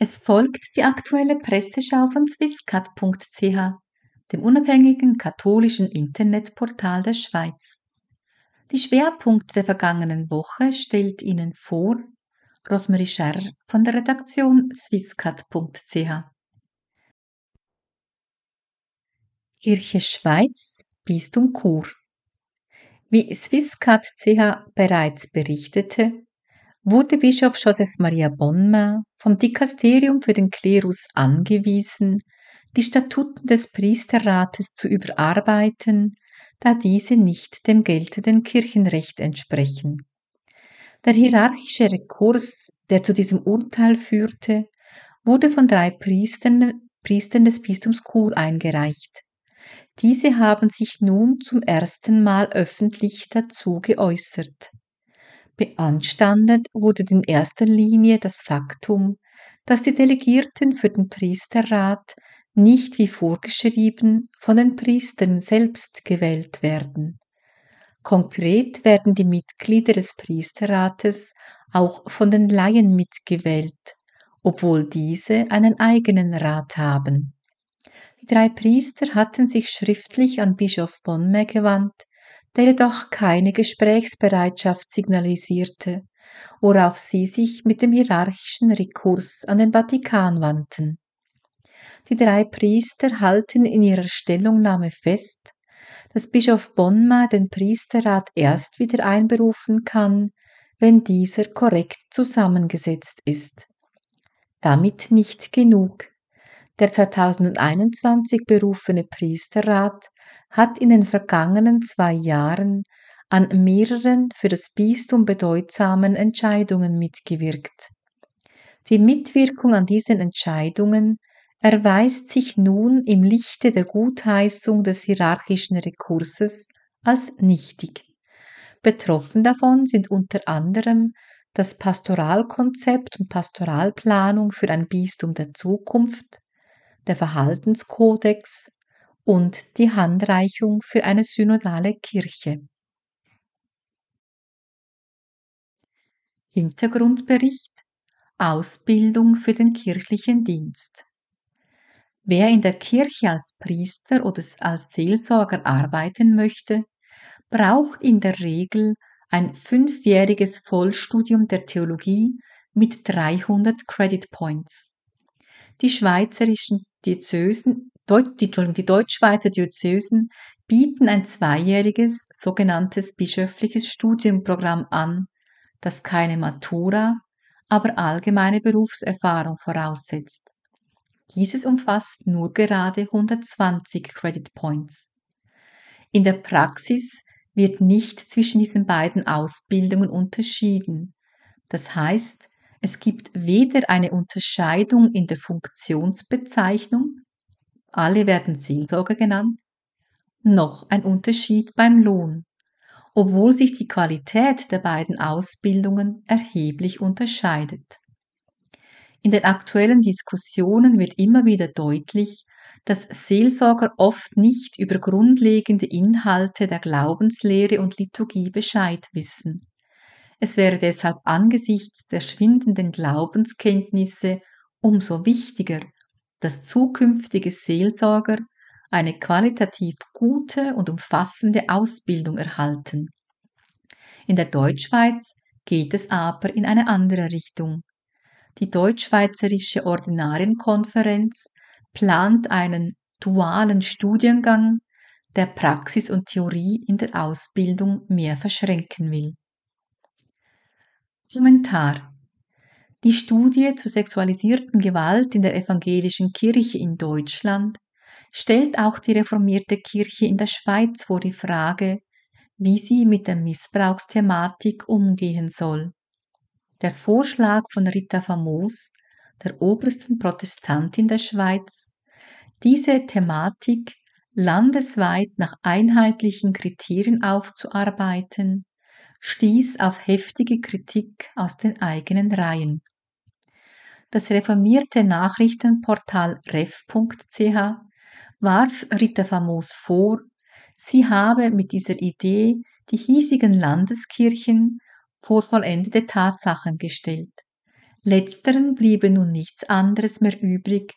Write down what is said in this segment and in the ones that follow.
Es folgt die aktuelle Presseschau von swisscat.ch, dem unabhängigen katholischen Internetportal der Schweiz. Die Schwerpunkte der vergangenen Woche stellt Ihnen vor Rosmarie Scherr von der Redaktion swisscat.ch. Kirche Schweiz, Bistum Chur. Wie Swisscat.ch bereits berichtete, wurde Bischof Joseph Maria Bonma vom Dikasterium für den Klerus angewiesen, die Statuten des Priesterrates zu überarbeiten, da diese nicht dem geltenden Kirchenrecht entsprechen. Der hierarchische Rekurs, der zu diesem Urteil führte, wurde von drei Priestern, Priestern des Bistums Chur eingereicht. Diese haben sich nun zum ersten Mal öffentlich dazu geäußert. Beanstandet wurde in erster Linie das Faktum, dass die Delegierten für den Priesterrat nicht wie vorgeschrieben von den Priestern selbst gewählt werden. Konkret werden die Mitglieder des Priesterrates auch von den Laien mitgewählt, obwohl diese einen eigenen Rat haben. Die drei Priester hatten sich schriftlich an Bischof Bonme gewandt, der jedoch keine Gesprächsbereitschaft signalisierte, worauf sie sich mit dem hierarchischen Rekurs an den Vatikan wandten. Die drei Priester halten in ihrer Stellungnahme fest, dass Bischof Bonma den Priesterrat erst wieder einberufen kann, wenn dieser korrekt zusammengesetzt ist. Damit nicht genug. Der 2021 berufene Priesterrat hat in den vergangenen zwei Jahren an mehreren für das Bistum bedeutsamen Entscheidungen mitgewirkt. Die Mitwirkung an diesen Entscheidungen erweist sich nun im Lichte der Gutheißung des hierarchischen Rekurses als nichtig. Betroffen davon sind unter anderem das Pastoralkonzept und Pastoralplanung für ein Bistum der Zukunft, der Verhaltenskodex und die Handreichung für eine synodale Kirche. Hintergrundbericht Ausbildung für den kirchlichen Dienst. Wer in der Kirche als Priester oder als Seelsorger arbeiten möchte, braucht in der Regel ein fünfjähriges Vollstudium der Theologie mit 300 Credit Points. Die schweizerischen Diözesen die, die Deutschschweizer Diözesen bieten ein zweijähriges sogenanntes bischöfliches Studienprogramm an, das keine Matura, aber allgemeine Berufserfahrung voraussetzt. Dieses umfasst nur gerade 120 Credit Points. In der Praxis wird nicht zwischen diesen beiden Ausbildungen unterschieden. Das heißt, es gibt weder eine Unterscheidung in der Funktionsbezeichnung alle werden Seelsorger genannt, noch ein Unterschied beim Lohn, obwohl sich die Qualität der beiden Ausbildungen erheblich unterscheidet. In den aktuellen Diskussionen wird immer wieder deutlich, dass Seelsorger oft nicht über grundlegende Inhalte der Glaubenslehre und Liturgie Bescheid wissen. Es wäre deshalb angesichts der schwindenden Glaubenskenntnisse umso wichtiger, dass zukünftige Seelsorger eine qualitativ gute und umfassende Ausbildung erhalten. In der Deutschschweiz geht es aber in eine andere Richtung. Die Deutschschweizerische Ordinarienkonferenz plant einen dualen Studiengang, der Praxis und Theorie in der Ausbildung mehr verschränken will. Kommentar die Studie zur sexualisierten Gewalt in der evangelischen Kirche in Deutschland stellt auch die reformierte Kirche in der Schweiz vor die Frage, wie sie mit der Missbrauchsthematik umgehen soll. Der Vorschlag von Rita Famos, der obersten Protestantin der Schweiz, diese Thematik landesweit nach einheitlichen Kriterien aufzuarbeiten, stieß auf heftige Kritik aus den eigenen Reihen. Das reformierte Nachrichtenportal ref.ch warf Rita Famos vor, sie habe mit dieser Idee die hiesigen Landeskirchen vor vollendete Tatsachen gestellt. Letzteren bliebe nun nichts anderes mehr übrig,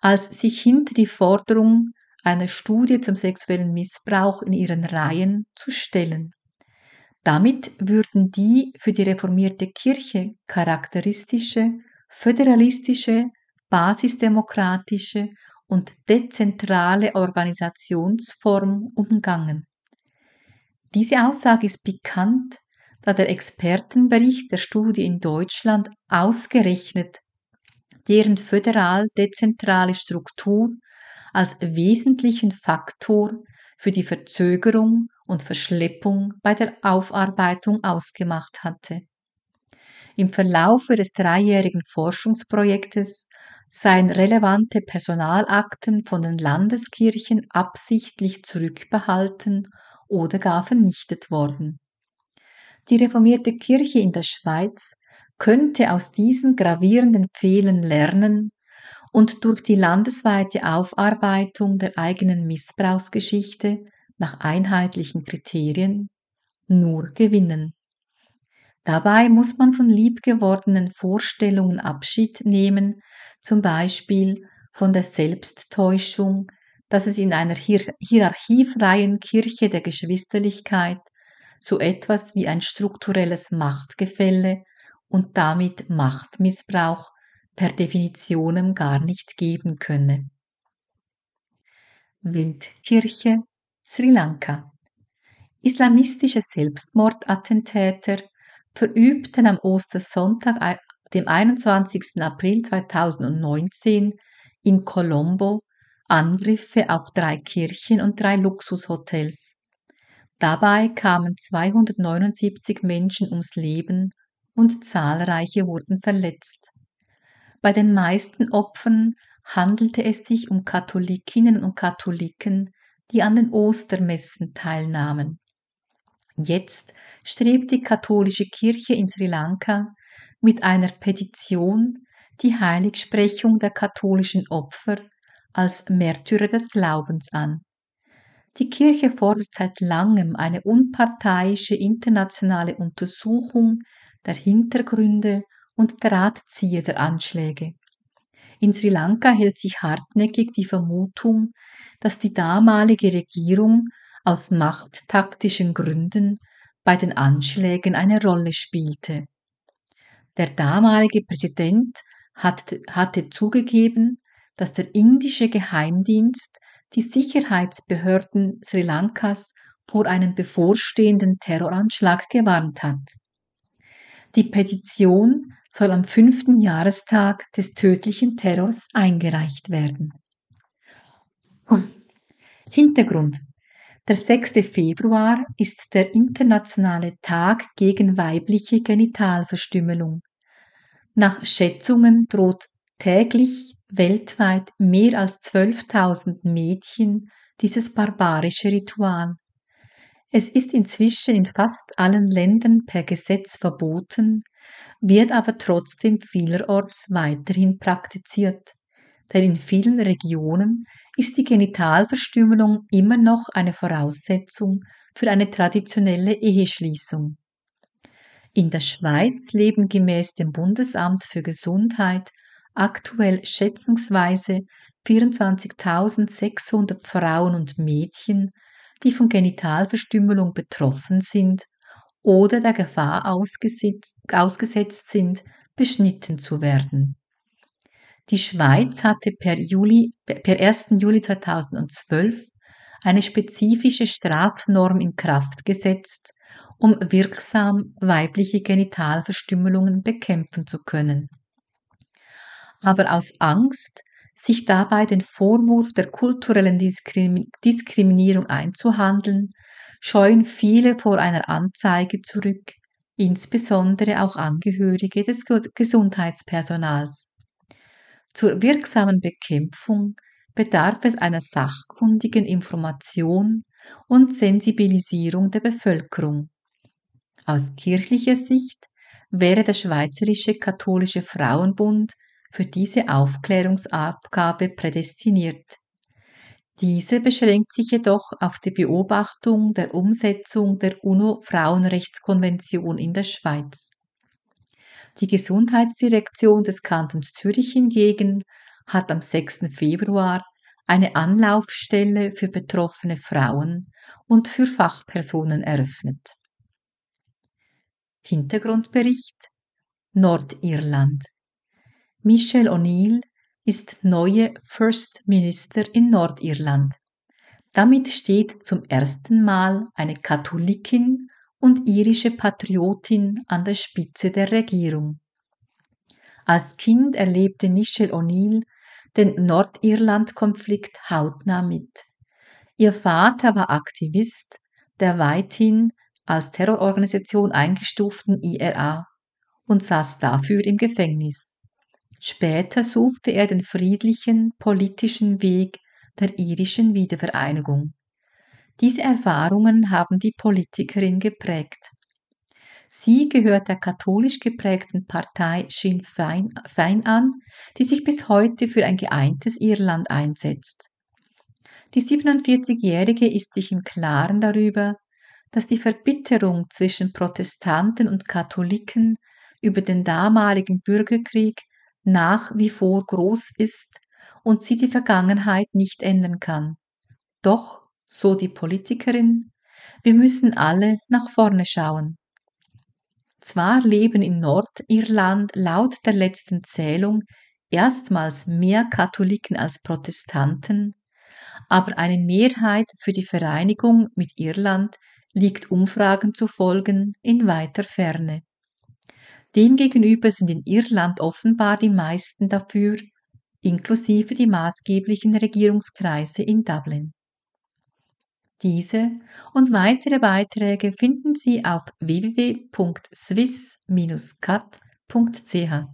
als sich hinter die Forderung einer Studie zum sexuellen Missbrauch in ihren Reihen zu stellen. Damit würden die für die reformierte Kirche charakteristische, föderalistische, basisdemokratische und dezentrale Organisationsform umgangen. Diese Aussage ist bekannt, da der Expertenbericht der Studie in Deutschland ausgerechnet deren föderal-dezentrale Struktur als wesentlichen Faktor für die Verzögerung und Verschleppung bei der Aufarbeitung ausgemacht hatte. Im Verlaufe des dreijährigen Forschungsprojektes seien relevante Personalakten von den Landeskirchen absichtlich zurückbehalten oder gar vernichtet worden. Die reformierte Kirche in der Schweiz könnte aus diesen gravierenden Fehlern lernen und durch die landesweite Aufarbeitung der eigenen Missbrauchsgeschichte nach einheitlichen Kriterien nur gewinnen. Dabei muss man von liebgewordenen Vorstellungen Abschied nehmen, zum Beispiel von der Selbsttäuschung, dass es in einer hier hierarchiefreien Kirche der Geschwisterlichkeit so etwas wie ein strukturelles Machtgefälle und damit Machtmissbrauch per Definitionem gar nicht geben könne. Weltkirche Sri Lanka Islamistische Selbstmordattentäter verübten am Ostersonntag, dem 21. April 2019 in Colombo Angriffe auf drei Kirchen und drei Luxushotels. Dabei kamen 279 Menschen ums Leben und zahlreiche wurden verletzt. Bei den meisten Opfern handelte es sich um Katholikinnen und Katholiken, die an den Ostermessen teilnahmen. Jetzt strebt die katholische Kirche in Sri Lanka mit einer Petition die Heiligsprechung der katholischen Opfer als Märtyrer des Glaubens an. Die Kirche fordert seit langem eine unparteiische internationale Untersuchung der Hintergründe und Drahtzieher der Anschläge. In Sri Lanka hält sich hartnäckig die Vermutung, dass die damalige Regierung aus machttaktischen Gründen bei den Anschlägen eine Rolle spielte. Der damalige Präsident hatte zugegeben, dass der indische Geheimdienst die Sicherheitsbehörden Sri Lankas vor einem bevorstehenden Terroranschlag gewarnt hat. Die Petition soll am fünften Jahrestag des tödlichen Terrors eingereicht werden. Hintergrund. Der 6. Februar ist der internationale Tag gegen weibliche Genitalverstümmelung. Nach Schätzungen droht täglich weltweit mehr als 12.000 Mädchen dieses barbarische Ritual. Es ist inzwischen in fast allen Ländern per Gesetz verboten, wird aber trotzdem vielerorts weiterhin praktiziert. Denn in vielen Regionen ist die Genitalverstümmelung immer noch eine Voraussetzung für eine traditionelle Eheschließung. In der Schweiz leben gemäß dem Bundesamt für Gesundheit aktuell schätzungsweise 24.600 Frauen und Mädchen, die von Genitalverstümmelung betroffen sind oder der Gefahr ausgesetzt, ausgesetzt sind, beschnitten zu werden. Die Schweiz hatte per, Juli, per 1. Juli 2012 eine spezifische Strafnorm in Kraft gesetzt, um wirksam weibliche Genitalverstümmelungen bekämpfen zu können aber aus Angst, sich dabei den Vorwurf der kulturellen Diskriminierung einzuhandeln, scheuen viele vor einer Anzeige zurück, insbesondere auch Angehörige des Gesundheitspersonals. Zur wirksamen Bekämpfung bedarf es einer sachkundigen Information und Sensibilisierung der Bevölkerung. Aus kirchlicher Sicht wäre der Schweizerische Katholische Frauenbund für diese Aufklärungsaufgabe prädestiniert. Diese beschränkt sich jedoch auf die Beobachtung der Umsetzung der UNO-Frauenrechtskonvention in der Schweiz. Die Gesundheitsdirektion des Kantons Zürich hingegen hat am 6. Februar eine Anlaufstelle für betroffene Frauen und für Fachpersonen eröffnet. Hintergrundbericht Nordirland Michelle O'Neill ist neue First Minister in Nordirland. Damit steht zum ersten Mal eine Katholikin und irische Patriotin an der Spitze der Regierung. Als Kind erlebte Michelle O'Neill den Nordirland-Konflikt hautnah mit. Ihr Vater war Aktivist der weithin als Terrororganisation eingestuften IRA und saß dafür im Gefängnis. Später suchte er den friedlichen politischen Weg der irischen Wiedervereinigung. Diese Erfahrungen haben die Politikerin geprägt. Sie gehört der katholisch geprägten Partei Sinn Fein, an, die sich bis heute für ein geeintes Irland einsetzt. Die 47-Jährige ist sich im Klaren darüber, dass die Verbitterung zwischen Protestanten und Katholiken über den damaligen Bürgerkrieg nach wie vor groß ist und sie die Vergangenheit nicht ändern kann. Doch, so die Politikerin, wir müssen alle nach vorne schauen. Zwar leben in Nordirland laut der letzten Zählung erstmals mehr Katholiken als Protestanten, aber eine Mehrheit für die Vereinigung mit Irland liegt Umfragen zu folgen in weiter Ferne. Demgegenüber sind in Irland offenbar die meisten dafür, inklusive die maßgeblichen Regierungskreise in Dublin. Diese und weitere Beiträge finden Sie auf www.swiss-cat.ch.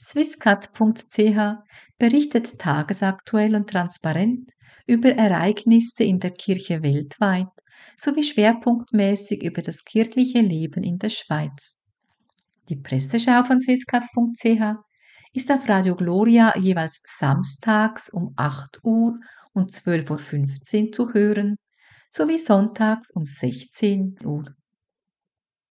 Swisscat.ch berichtet tagesaktuell und transparent über Ereignisse in der Kirche weltweit sowie schwerpunktmäßig über das kirchliche Leben in der Schweiz. Die Presseschau von swisscat.ch ist auf Radio Gloria jeweils samstags um 8 Uhr und 12.15 Uhr zu hören, sowie sonntags um 16 Uhr.